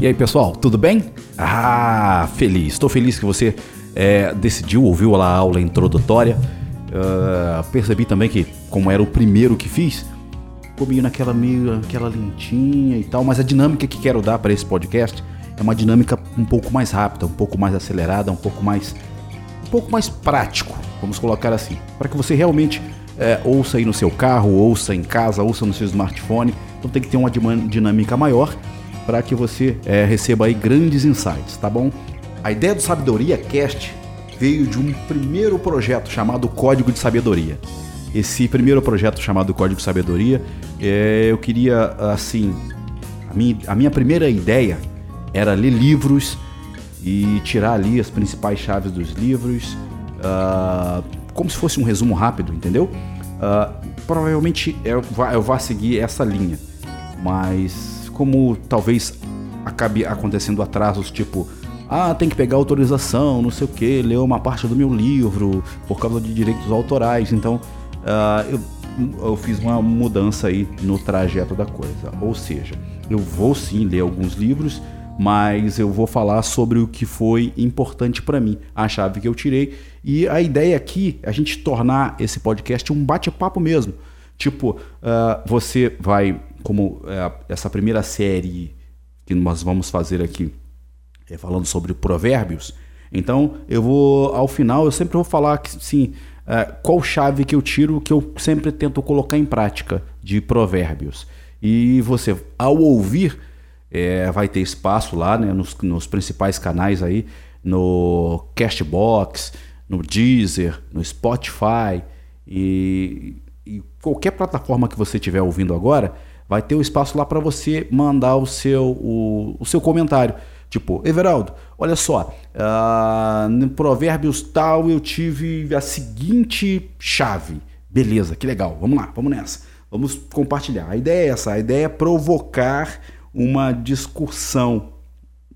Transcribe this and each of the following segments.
E aí, pessoal, tudo bem? Ah, feliz. Estou feliz que você é, decidiu, ouviu a aula introdutória. Uh, percebi também que, como era o primeiro que fiz, ficou meio naquela meio aquela lentinha e tal, mas a dinâmica que quero dar para esse podcast é uma dinâmica um pouco mais rápida, um pouco mais acelerada, um pouco mais um pouco mais prático, vamos colocar assim, para que você realmente é, ouça aí no seu carro, ouça em casa, ouça no seu smartphone. Então tem que ter uma dinâmica maior para que você é, receba aí grandes insights, tá bom? A ideia do Sabedoria Cast veio de um primeiro projeto chamado Código de Sabedoria. Esse primeiro projeto chamado Código de Sabedoria, é, eu queria, assim, a minha, a minha primeira ideia era ler livros e tirar ali as principais chaves dos livros, uh, como se fosse um resumo rápido, entendeu? Uh, provavelmente eu eu vá seguir essa linha, mas como talvez acabe acontecendo atrasos, tipo, ah, tem que pegar autorização, não sei o que, ler uma parte do meu livro por causa de direitos autorais, então uh, eu, eu fiz uma mudança aí no trajeto da coisa. Ou seja, eu vou sim ler alguns livros, mas eu vou falar sobre o que foi importante para mim, a chave que eu tirei. E a ideia aqui é a gente tornar esse podcast um bate-papo mesmo. Tipo, uh, você vai, como uh, essa primeira série que nós vamos fazer aqui, é falando sobre provérbios. Então, eu vou, ao final, eu sempre vou falar que, sim, uh, qual chave que eu tiro que eu sempre tento colocar em prática de provérbios. E você, ao ouvir, é, vai ter espaço lá né, nos, nos, principais canais aí, no Castbox, no Deezer, no Spotify e, e qualquer plataforma que você estiver ouvindo agora, vai ter o espaço lá para você mandar o seu, o, o, seu comentário. Tipo, Everaldo, olha só, uh, no Provérbios tal eu tive a seguinte chave. Beleza, que legal, vamos lá, vamos nessa. Vamos compartilhar. A ideia é essa, a ideia é provocar uma discussão,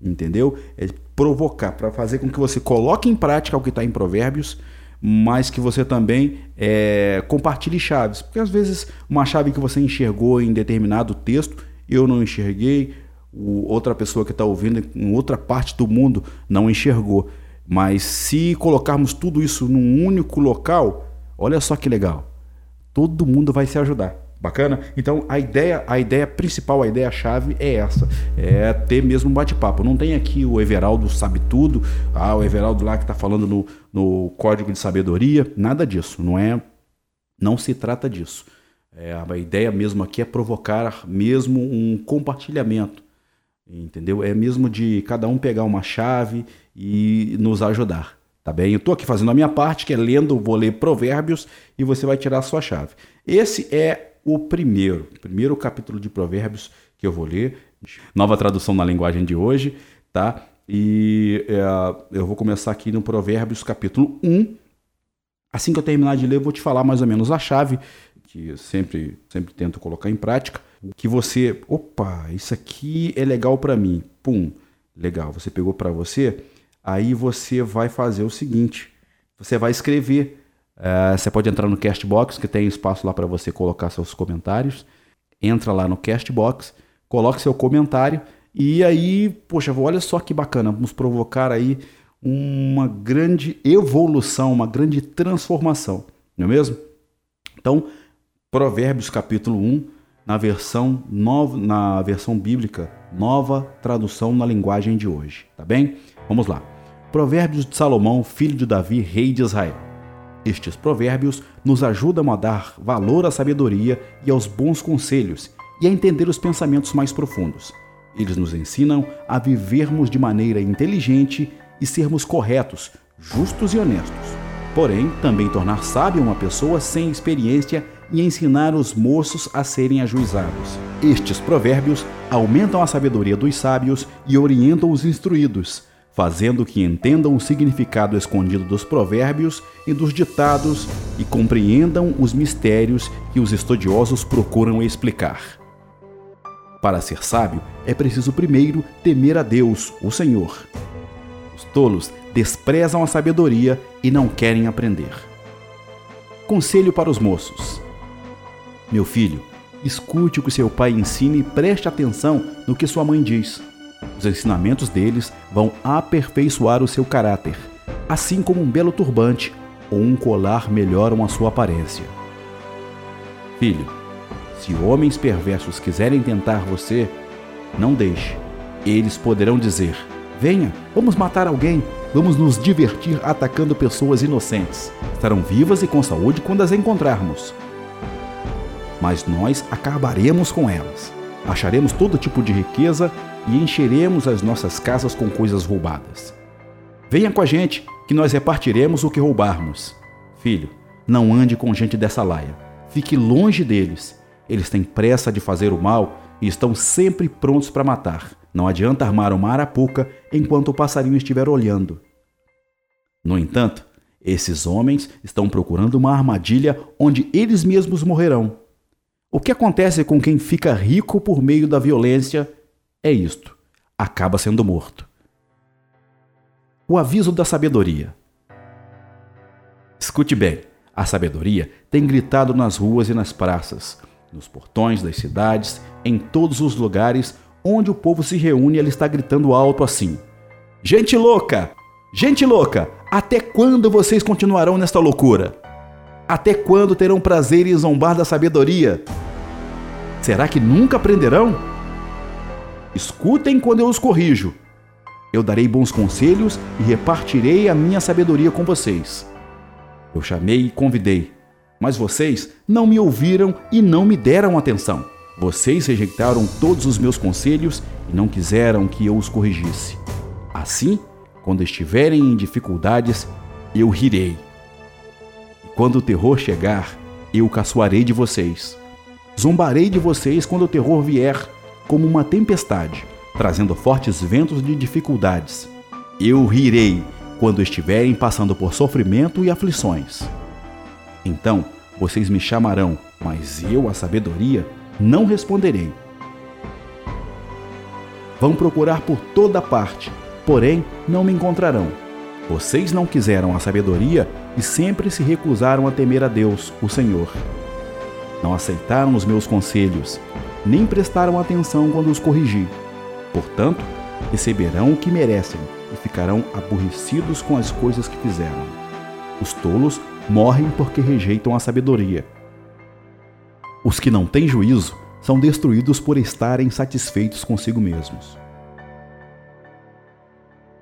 entendeu? É provocar, para fazer com que você coloque em prática o que está em Provérbios, mas que você também é, compartilhe chaves. Porque às vezes uma chave que você enxergou em determinado texto, eu não enxerguei, outra pessoa que está ouvindo em outra parte do mundo não enxergou. Mas se colocarmos tudo isso num único local, olha só que legal. Todo mundo vai se ajudar. Bacana? Então a ideia, a ideia principal, a ideia chave é essa, é ter mesmo um bate-papo. Não tem aqui o Everaldo sabe tudo, ah, o Everaldo lá que está falando no, no código de sabedoria, nada disso. Não é, não se trata disso. É, a ideia mesmo aqui é provocar mesmo um compartilhamento, entendeu? É mesmo de cada um pegar uma chave e nos ajudar. Tá bem? Eu estou aqui fazendo a minha parte, que é lendo, vou ler provérbios e você vai tirar a sua chave. Esse é o primeiro, primeiro capítulo de Provérbios que eu vou ler, nova tradução na linguagem de hoje, tá? E é, eu vou começar aqui no Provérbios capítulo 1. Assim que eu terminar de ler, eu vou te falar mais ou menos a chave, que eu sempre, sempre tento colocar em prática, que você, opa, isso aqui é legal para mim. Pum, legal, você pegou para você, aí você vai fazer o seguinte, você vai escrever Uh, você pode entrar no Castbox, que tem espaço lá para você colocar seus comentários. Entra lá no Castbox, coloque seu comentário e aí, poxa, olha só que bacana, vamos provocar aí uma grande evolução, uma grande transformação, não é mesmo? Então, Provérbios capítulo 1, na versão nova, na versão bíblica, nova tradução na linguagem de hoje, tá bem? Vamos lá. Provérbios de Salomão, filho de Davi, rei de Israel. Estes provérbios nos ajudam a dar valor à sabedoria e aos bons conselhos e a entender os pensamentos mais profundos. Eles nos ensinam a vivermos de maneira inteligente e sermos corretos, justos e honestos. Porém, também tornar sábia uma pessoa sem experiência e ensinar os moços a serem ajuizados. Estes provérbios aumentam a sabedoria dos sábios e orientam os instruídos fazendo que entendam o significado escondido dos provérbios e dos ditados e compreendam os mistérios que os estudiosos procuram explicar. Para ser sábio, é preciso primeiro temer a Deus, o Senhor. Os tolos desprezam a sabedoria e não querem aprender. Conselho para os moços: Meu filho, escute o que seu pai ensina e preste atenção no que sua mãe diz Os ensinamentos deles vão aperfeiçoar o seu caráter, assim como um belo turbante ou um colar melhoram a sua aparência. Filho, se homens perversos quiserem tentar você, não deixe. Eles poderão dizer: Venha, vamos matar alguém, vamos nos divertir atacando pessoas inocentes. Estarão vivas e com saúde quando as encontrarmos. Mas nós acabaremos com elas. Acharemos todo tipo de riqueza e encheremos as nossas casas com coisas roubadas. Venha com a gente, que nós repartiremos o que roubarmos. Filho, não ande com gente dessa laia. Fique longe deles. Eles têm pressa de fazer o mal e estão sempre prontos para matar. Não adianta armar uma arapuca enquanto o passarinho estiver olhando. No entanto, esses homens estão procurando uma armadilha onde eles mesmos morrerão. O que acontece com quem fica rico por meio da violência é isto: acaba sendo morto. O aviso da sabedoria. Escute bem: a sabedoria tem gritado nas ruas e nas praças, nos portões das cidades, em todos os lugares onde o povo se reúne, ela está gritando alto assim: Gente louca! Gente louca! Até quando vocês continuarão nesta loucura? Até quando terão prazer em zombar da sabedoria? Será que nunca aprenderão? Escutem quando eu os corrijo. Eu darei bons conselhos e repartirei a minha sabedoria com vocês. Eu chamei e convidei, mas vocês não me ouviram e não me deram atenção. Vocês rejeitaram todos os meus conselhos e não quiseram que eu os corrigisse. Assim, quando estiverem em dificuldades, eu rirei. E quando o terror chegar, eu caçoarei de vocês. Zombarei de vocês quando o terror vier como uma tempestade, trazendo fortes ventos de dificuldades. Eu rirei quando estiverem passando por sofrimento e aflições. Então vocês me chamarão, mas eu, a sabedoria, não responderei. Vão procurar por toda parte, porém não me encontrarão. Vocês não quiseram a sabedoria e sempre se recusaram a temer a Deus, o Senhor. Não aceitaram os meus conselhos, nem prestaram atenção quando os corrigi. Portanto, receberão o que merecem e ficarão aborrecidos com as coisas que fizeram. Os tolos morrem porque rejeitam a sabedoria. Os que não têm juízo são destruídos por estarem satisfeitos consigo mesmos.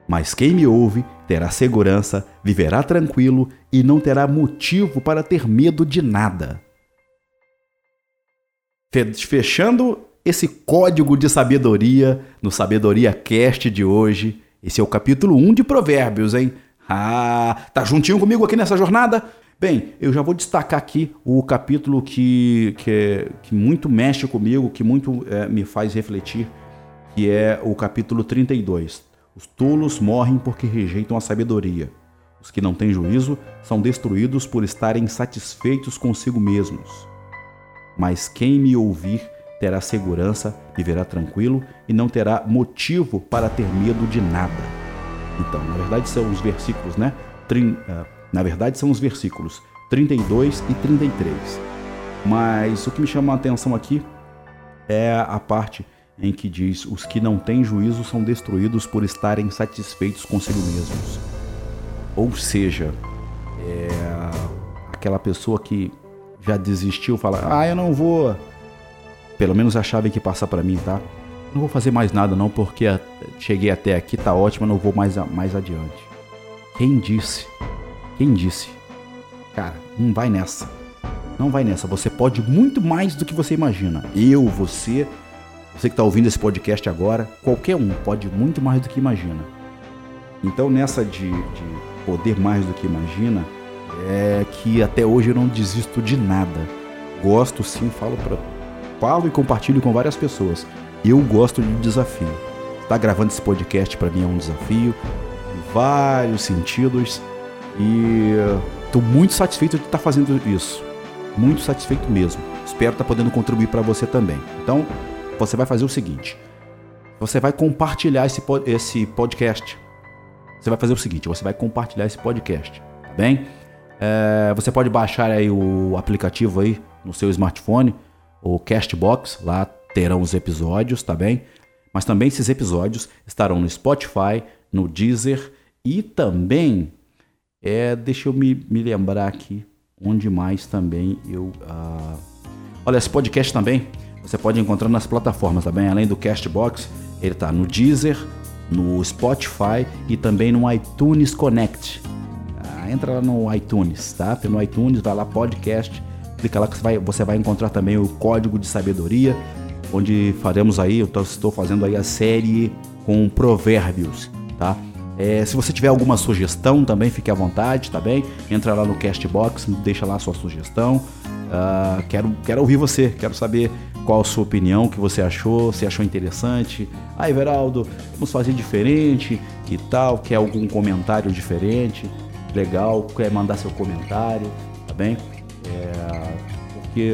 Mas quem me ouve terá segurança, viverá tranquilo e não terá motivo para ter medo de nada. Fechando esse código de sabedoria no Sabedoria Cast de hoje, esse é o capítulo 1 de Provérbios, hein? Ah, tá juntinho comigo aqui nessa jornada? Bem, eu já vou destacar aqui o capítulo que, que, é, que muito mexe comigo, que muito é, me faz refletir, que é o capítulo 32. Os tolos morrem porque rejeitam a sabedoria. Os que não têm juízo são destruídos por estarem satisfeitos consigo mesmos. Mas quem me ouvir terá segurança, viverá tranquilo e não terá motivo para ter medo de nada. Então, na verdade, são os versículos, né? Trin, uh, na verdade, são os versículos 32 e 33. Mas o que me chama a atenção aqui é a parte em que diz: Os que não têm juízo são destruídos por estarem satisfeitos consigo mesmos. Ou seja, é aquela pessoa que já desistiu, fala: Ah, eu não vou. Pelo menos a chave que passa para mim, tá? Não vou fazer mais nada não, porque cheguei até aqui, tá ótimo, não vou mais, mais adiante. Quem disse? Quem disse? Cara, não vai nessa. Não vai nessa. Você pode muito mais do que você imagina. Eu, você, você que está ouvindo esse podcast agora, qualquer um pode muito mais do que imagina. Então, nessa de, de poder mais do que imagina, é que até hoje eu não desisto de nada. Gosto sim, falo para falo e compartilho com várias pessoas. Eu gosto de desafio. Estar tá gravando esse podcast para mim é um desafio em vários sentidos e estou muito satisfeito de estar tá fazendo isso. Muito satisfeito mesmo. Espero estar tá podendo contribuir para você também. Então, você vai fazer o seguinte: você vai compartilhar esse, esse podcast. Você vai fazer o seguinte: você vai compartilhar esse podcast, tá bem? É, você pode baixar aí o aplicativo aí no seu smartphone, o Castbox, lá terão os episódios, tá bem? Mas também esses episódios estarão no Spotify, no Deezer e também, é, deixa eu me, me lembrar aqui, onde mais também eu... Uh... Olha, esse podcast também você pode encontrar nas plataformas também, além do Castbox, ele está no Deezer, no Spotify e também no iTunes Connect. Entra lá no iTunes, tá? Tem no iTunes, vai lá podcast, clica lá que você vai, você vai encontrar também o código de sabedoria, onde faremos aí, eu estou fazendo aí a série com provérbios, tá? É, se você tiver alguma sugestão também, fique à vontade, tá bem? Entra lá no Castbox, deixa lá a sua sugestão. Uh, quero, quero ouvir você, quero saber qual a sua opinião, o que você achou, se achou interessante. Ah, Everaldo, vamos fazer diferente e tal, quer algum comentário diferente, legal, quer mandar seu comentário, tá bem? É, porque,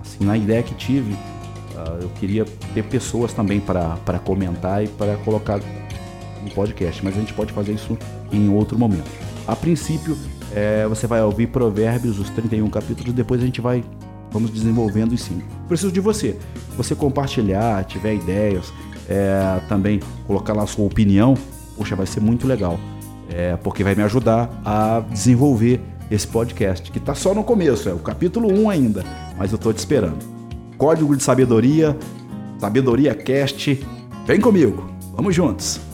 assim, na ideia que tive, uh, eu queria ter pessoas também para comentar e para colocar no podcast, mas a gente pode fazer isso em outro momento. A princípio, é, você vai ouvir Provérbios, os 31 capítulos, depois a gente vai vamos desenvolvendo sim. Preciso de você. Você compartilhar, tiver ideias, é, também colocar lá a sua opinião, poxa, vai ser muito legal. É, porque vai me ajudar a desenvolver esse podcast, que está só no começo, é o capítulo 1 ainda, mas eu estou te esperando. Código de Sabedoria, Sabedoria Cast, vem comigo, vamos juntos!